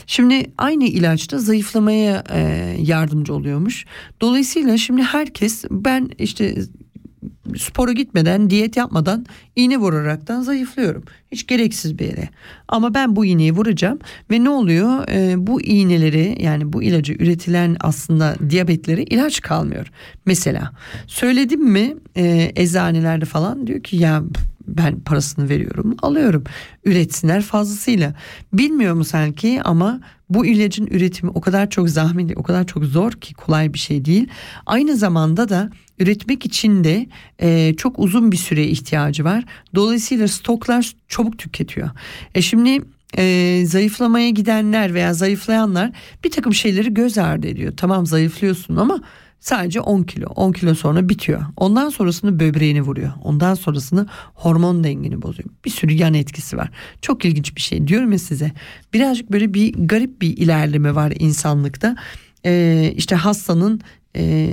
S2: Şimdi aynı ilaçta zayıflamaya e, yardımcı oluyormuş. Dolayısıyla şimdi herkes ben işte spora gitmeden diyet yapmadan iğne vuraraktan zayıflıyorum. Hiç gereksiz bir yere. Ama ben bu iğneyi vuracağım ve ne oluyor? Ee, bu iğneleri yani bu ilacı üretilen aslında diyabetleri ilaç kalmıyor. Mesela söyledim mi e, eczanelerde falan diyor ki ya ben parasını veriyorum alıyorum üretsinler fazlasıyla. Bilmiyor mu sanki ama bu ilacın üretimi o kadar çok zahmetli o kadar çok zor ki kolay bir şey değil. Aynı zamanda da üretmek için de e, çok uzun bir süre ihtiyacı var. Dolayısıyla stoklar çabuk tüketiyor. E şimdi e, zayıflamaya gidenler veya zayıflayanlar bir takım şeyleri göz ardı ediyor. Tamam zayıflıyorsun ama Sadece 10 kilo. 10 kilo sonra bitiyor. Ondan sonrasını böbreğini vuruyor. Ondan sonrasını hormon dengini bozuyor. Bir sürü yan etkisi var. Çok ilginç bir şey diyorum ya size. Birazcık böyle bir garip bir ilerleme var insanlıkta. Ee, işte hastanın e,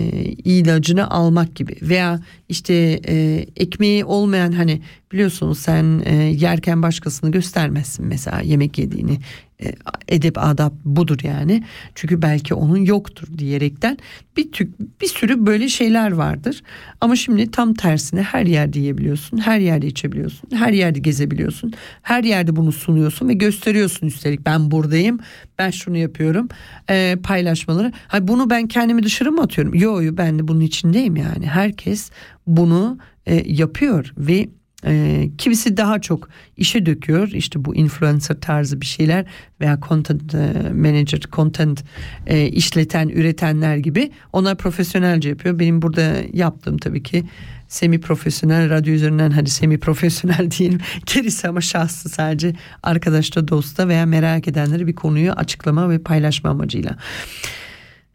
S2: ilacını almak gibi veya işte e, ekmeği olmayan hani biliyorsunuz sen e, yerken başkasını göstermezsin mesela yemek yediğini. E, edep adap budur yani. Çünkü belki onun yoktur diyerekten bir tük bir sürü böyle şeyler vardır. Ama şimdi tam tersine her yerde yiyebiliyorsun her yerde içebiliyorsun her yerde gezebiliyorsun her yerde bunu sunuyorsun ve gösteriyorsun üstelik. Ben buradayım ben şunu yapıyorum e, paylaşmaları. Ha bunu ben kendimi dışarı mı atıyorum? Yo yo ben de bunun içindeyim yani. Herkes bunu e, yapıyor ve e, kimisi daha çok işe döküyor. İşte bu influencer tarzı bir şeyler veya content e, manager content e, işleten üretenler gibi onlar profesyonelce yapıyor. Benim burada yaptığım tabii ki semi profesyonel radyo üzerinden hadi semi profesyonel (laughs) diyelim gerisi ama şahsı sadece arkadaşta dosta veya merak edenleri bir konuyu açıklama ve paylaşma amacıyla.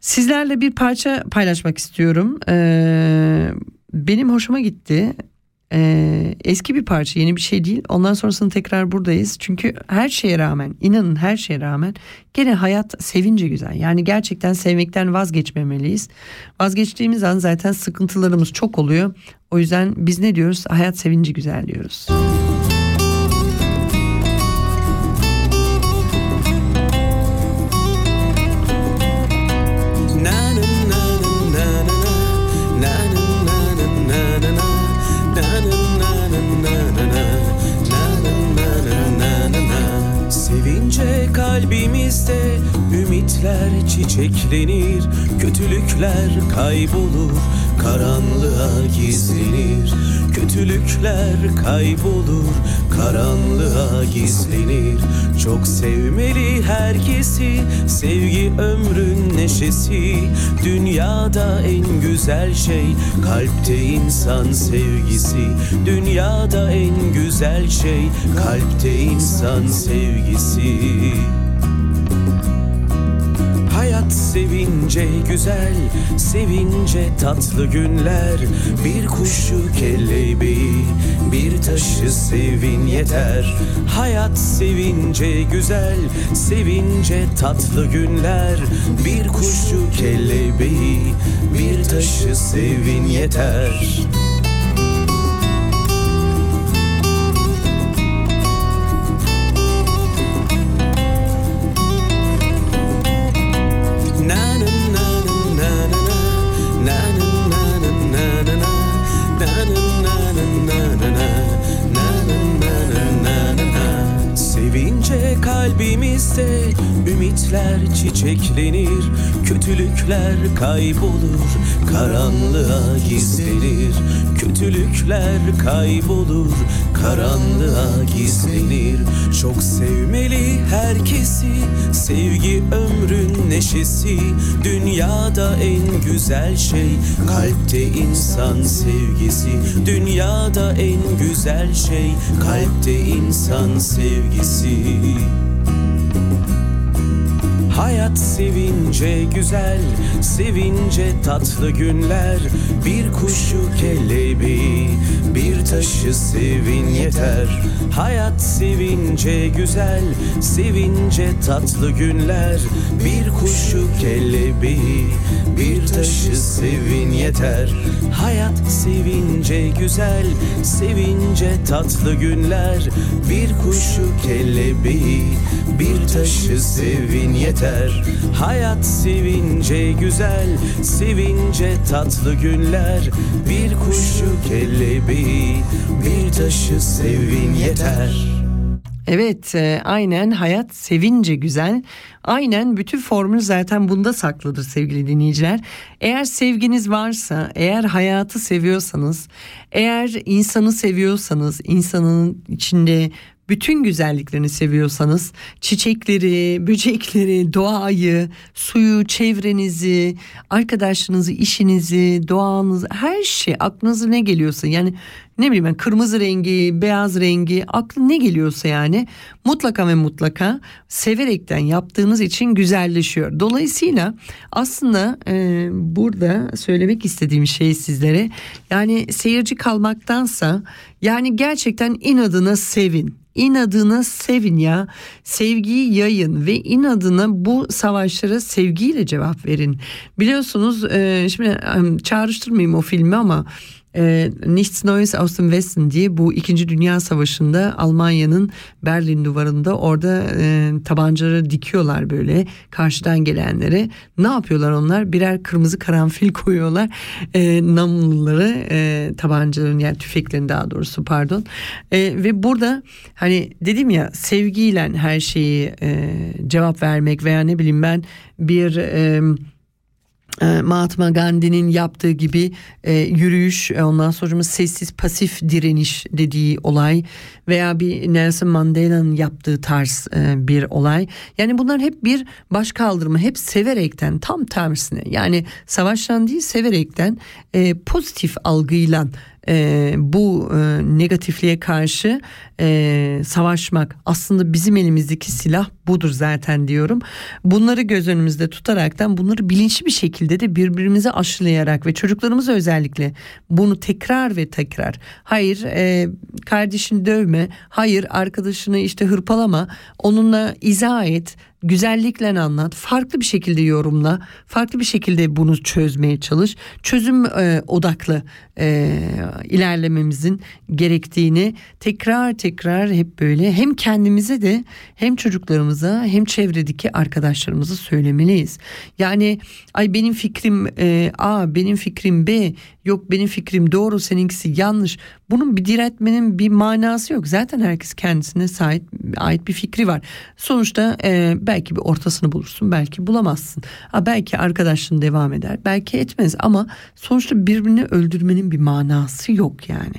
S2: Sizlerle bir parça paylaşmak istiyorum. Ee, benim hoşuma gitti Ee, eski bir parça yeni bir şey değil. Ondan sonrasında tekrar buradayız. Çünkü her şeye rağmen inanın her şeye rağmen gene hayat sevince güzel. Yani gerçekten sevmekten vazgeçmemeliyiz. Vazgeçtiğimiz an zaten sıkıntılarımız çok oluyor. O yüzden biz ne diyoruz? Hayat sevinci güzel diyoruz.
S5: Sevince ümitler çiçeklenir Kötülükler kaybolur karanlığa gizlenir. Kötülükler kaybolur karanlığa gizlenir. Çok sevmeli herkesi sevgi ömrün neşesi. Dünyada en güzel şey kalpte insan sevgisi. Dünyada en güzel şey kalpte insan sevgisi Hayat sevince güzel, sevince tatlı günler. Bir kuşu kelebeği, bir taşı sevin yeter. Hayat sevince güzel, sevince tatlı günler. Bir kuşu kelebeği, bir taşı sevin yeter Kötülükler kaybolur karanlığa gizlenir. Kötülükler kaybolur karanlığa gizlenir. Çok sevmeli herkesi sevgi ömrün neşesi. Dünyada en güzel şey kalpte insan sevgisi. Dünyada en güzel şey kalpte insan sevgisi Hayat sevince güzel, sevince tatlı günler. Bir kuşu kelebeği, bir taşı sevin yeter. Hayat sevince güzel, sevince tatlı günler Bir kuşu kelebeği, bir taşı sevin yeter. Hayat sevince güzel, sevince tatlı günler. Bir kuşu kelebeği, bir taşı sevin yeter. Hayat sevince güzel, sevince tatlı günler. Bir kuşu kelebeği, bir taşı sevin yeter
S2: Evet e, aynen hayat sevince güzel. Aynen bütün formül zaten bunda saklıdır sevgili dinleyiciler. Eğer sevginiz varsa, eğer hayatı seviyorsanız, eğer insanı seviyorsanız, insanın içinde bütün güzelliklerini seviyorsanız çiçekleri, böcekleri, doğayı, suyu, çevrenizi, arkadaşlarınızı, işinizi, doğanızı her şey aklınıza ne geliyorsa yani ne bileyim ben kırmızı rengi, beyaz rengi aklı ne geliyorsa yani mutlaka ve mutlaka severekten yaptığınız için güzelleşiyor. Dolayısıyla aslında e, burada söylemek istediğim şey sizlere yani seyirci kalmaktansa yani gerçekten inadına sevin inadına sevin ya. Sevgiyi yayın ve inadına bu savaşlara sevgiyle cevap verin. Biliyorsunuz e, şimdi e, çağrıştırmayayım o filmi ama e, Nichts Neues aus dem Westen diye bu 2. Dünya Savaşı'nda Almanya'nın Berlin duvarında orada e, tabancaları dikiyorlar böyle karşıdan gelenlere. Ne yapıyorlar onlar? Birer kırmızı karanfil (laughs) koyuyorlar e, namluları e, tabancaların yani tüfeklerin daha doğrusu pardon. E, ve burada hani dedim ya sevgiyle her şeyi e, cevap vermek veya ne bileyim ben bir... E, Mahatma Gandhi'nin yaptığı gibi e, yürüyüş e, ondan sonra sessiz pasif direniş dediği olay veya bir Nelson Mandela'nın yaptığı tarz e, bir olay. Yani bunlar hep bir baş kaldırma hep severekten tam tersine yani savaştan değil severekten e, pozitif algıyla e, bu e, negatifliğe karşı e, savaşmak aslında bizim elimizdeki silah budur zaten diyorum. Bunları göz önümüzde tutaraktan bunları bilinçli bir şekilde de birbirimize aşılayarak ve çocuklarımıza özellikle bunu tekrar ve tekrar hayır e, kardeşini dövme hayır arkadaşını işte hırpalama onunla izah et güzellikle anlat farklı bir şekilde yorumla farklı bir şekilde bunu çözmeye çalış çözüm e, odaklı e, ilerlememizin gerektiğini tekrar tekrar hep böyle hem kendimize de hem çocuklarımıza hem çevredeki arkadaşlarımıza söylemeliyiz. Yani ay benim fikrim e, A benim fikrim B yok benim fikrim doğru seninkisi yanlış. Bunun bir diretmenin bir manası yok. Zaten herkes kendisine sahip ait bir fikri var. Sonuçta e, belki bir ortasını bulursun belki bulamazsın. Ha, belki arkadaşlığın devam eder belki etmez ama sonuçta birbirini öldürmenin bir manası yok yani.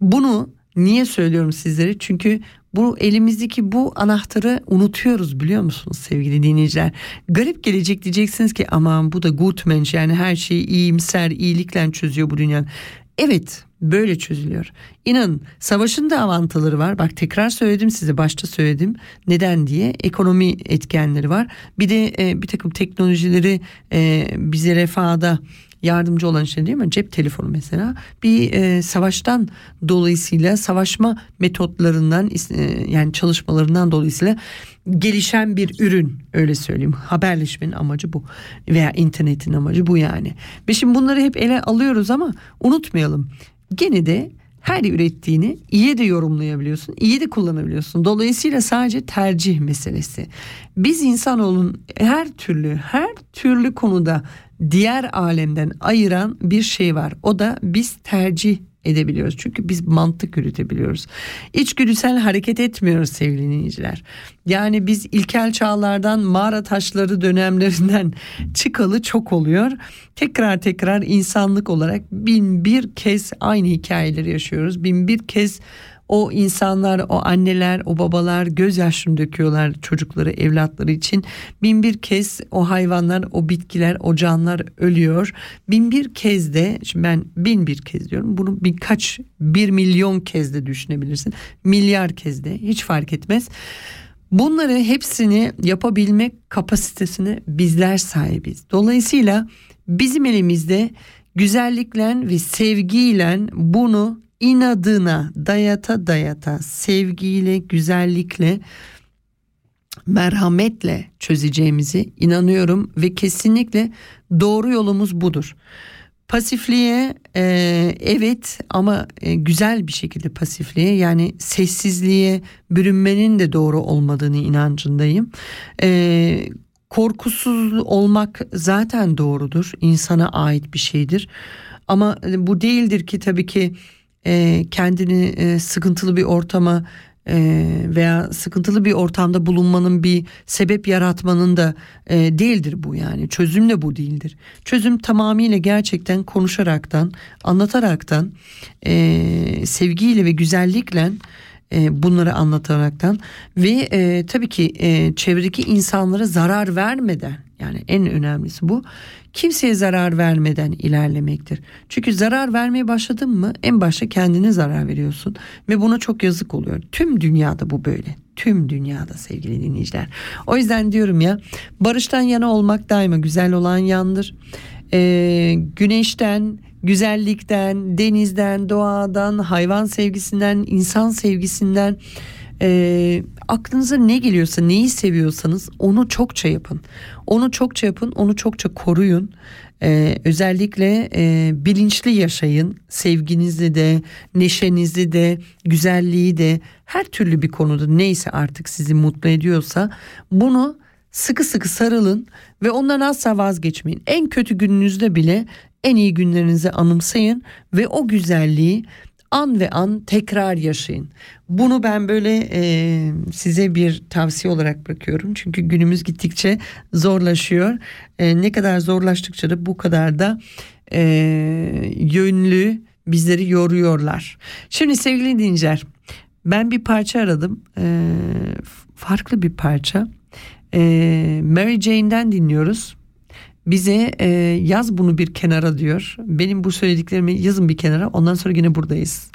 S2: Bunu niye söylüyorum sizlere çünkü bu elimizdeki bu anahtarı unutuyoruz biliyor musunuz sevgili dinleyiciler? Garip gelecek diyeceksiniz ki aman bu da Gutmensch yani her şeyi iyimser iyilikle çözüyor bu dünya. Evet böyle çözülüyor. İnanın savaşın da avantaları var. Bak tekrar söyledim size başta söyledim. Neden diye ekonomi etkenleri var. Bir de e, bir takım teknolojileri e, bize refahda yardımcı olan şey değil mi? Cep telefonu mesela bir e, savaştan dolayısıyla savaşma metotlarından e, yani çalışmalarından dolayısıyla gelişen bir ürün öyle söyleyeyim. Haberleşmenin amacı bu veya internetin amacı bu yani. Ve şimdi bunları hep ele alıyoruz ama unutmayalım. Gene de her ürettiğini iyi de yorumlayabiliyorsun, iyi de kullanabiliyorsun. Dolayısıyla sadece tercih meselesi. Biz insanoğlunun her türlü, her türlü konuda diğer alemden ayıran bir şey var. O da biz tercih edebiliyoruz. Çünkü biz mantık yürütebiliyoruz. İçgüdüsel hareket etmiyoruz sevgili dinleyiciler. Yani biz ilkel çağlardan mağara taşları dönemlerinden (laughs) çıkalı çok oluyor. Tekrar tekrar insanlık olarak bin bir kez aynı hikayeleri yaşıyoruz. Bin bir kez o insanlar, o anneler, o babalar gözyaşını döküyorlar çocukları, evlatları için. Bin bir kez o hayvanlar, o bitkiler, o canlar ölüyor. Bin bir kez de, şimdi ben bin bir kez diyorum, bunu birkaç, bir milyon kez de düşünebilirsin. Milyar kez de hiç fark etmez. Bunları hepsini yapabilmek kapasitesine bizler sahibiz. Dolayısıyla bizim elimizde güzellikle ve sevgiyle bunu inadına dayata dayata sevgiyle güzellikle merhametle çözeceğimizi inanıyorum ve kesinlikle doğru yolumuz budur. Pasifliğe e, evet ama e, güzel bir şekilde pasifliğe yani sessizliğe bürünmenin de doğru olmadığını inancındayım. E, korkusuz olmak zaten doğrudur insana ait bir şeydir ama bu değildir ki tabii ki e, kendini e, sıkıntılı bir ortama e, veya sıkıntılı bir ortamda bulunmanın bir sebep yaratmanın da e, değildir bu yani çözüm de bu değildir. Çözüm tamamıyla gerçekten konuşaraktan anlataraktan e, sevgiyle ve güzellikle e, bunları anlataraktan ve e, tabii ki e, çevredeki insanlara zarar vermeden yani en önemlisi bu kimseye zarar vermeden ilerlemektir. Çünkü zarar vermeye başladın mı en başta kendine zarar veriyorsun ve buna çok yazık oluyor. Tüm dünyada bu böyle. Tüm dünyada sevgili dinleyiciler. O yüzden diyorum ya barıştan yana olmak daima güzel olan yandır. Ee, güneşten, güzellikten, denizden, doğadan, hayvan sevgisinden, insan sevgisinden e, aklınıza ne geliyorsa neyi seviyorsanız onu çokça yapın. Onu çokça yapın, onu çokça koruyun. Ee, özellikle e, bilinçli yaşayın. Sevginizi de, neşenizi de, güzelliği de her türlü bir konuda neyse artık sizi mutlu ediyorsa bunu sıkı sıkı sarılın ve ondan asla vazgeçmeyin. En kötü gününüzde bile en iyi günlerinizi anımsayın ve o güzelliği an ve an tekrar yaşayın. Bunu ben böyle e, size bir tavsiye olarak bırakıyorum. Çünkü günümüz gittikçe zorlaşıyor. E, ne kadar zorlaştıkça da bu kadar da e, yönlü bizleri yoruyorlar. Şimdi sevgili dinleyiciler ben bir parça aradım. E, farklı bir parça. E, Mary Jane'den dinliyoruz. Bize e, yaz bunu bir kenara diyor. Benim bu söylediklerimi yazın bir kenara. Ondan sonra yine buradayız.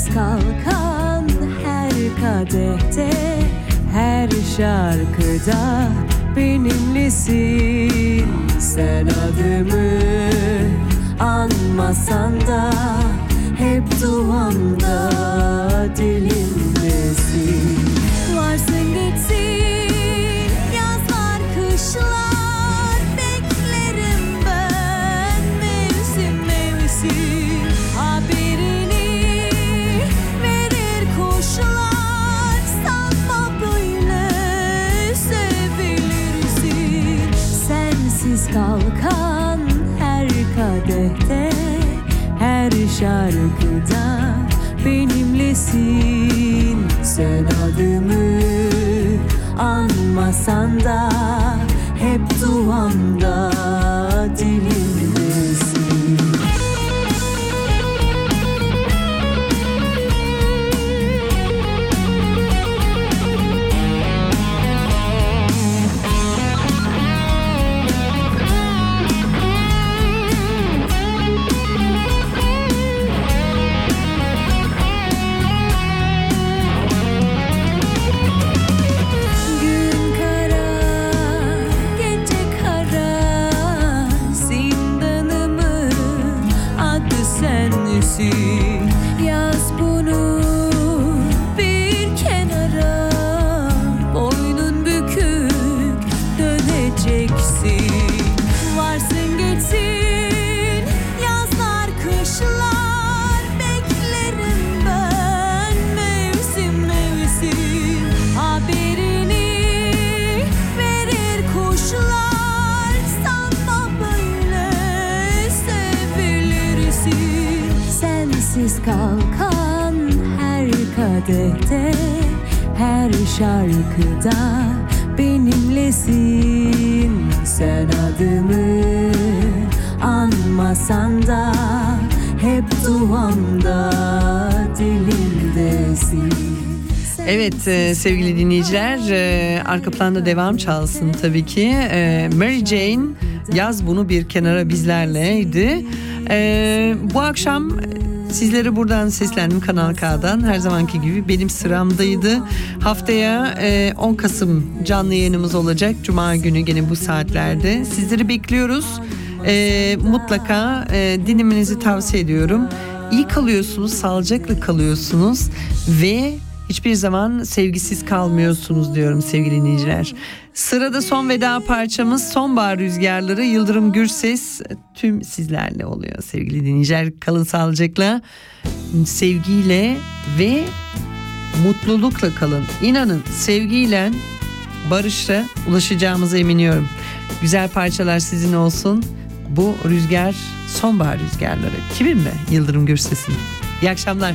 S4: Sensiz kalkan her kadehte her şarkıda benimlesin. Sen adımı anmasan da hep duamda dilimdesin varsın geçsin kalkan her kadehte her şarkıda benimlesin. Sen adımı anmasan da hep duamda dilimdesin kadehte her şarkıda benimlesin sen adımı anmasan da hep duamda dilimdesin
S2: Evet e, sevgili dinleyiciler e, arka planda devam çalsın tabii ki. E, Mary Jane yaz bunu bir kenara bizlerleydi. E, bu akşam sizlere buradan seslendim Kanal K'dan her zamanki gibi benim sıramdaydı. Haftaya e, 10 Kasım canlı yayınımız olacak Cuma günü gene bu saatlerde. Sizleri bekliyoruz. E, mutlaka e, dinlemenizi tavsiye ediyorum. İyi kalıyorsunuz, sağlıcakla kalıyorsunuz ve hiçbir zaman sevgisiz kalmıyorsunuz diyorum sevgili dinleyiciler. Sırada son veda parçamız Sonbahar Rüzgarları Yıldırım Gürses tüm sizlerle oluyor sevgili dinleyiciler. Kalın sağlıcakla, sevgiyle ve mutlulukla kalın. İnanın sevgiyle, barışla ulaşacağımıza eminiyorum. Güzel parçalar sizin olsun. Bu rüzgar sonbahar rüzgarları. Kimin mi? Yıldırım Gürses'in. İyi akşamlar.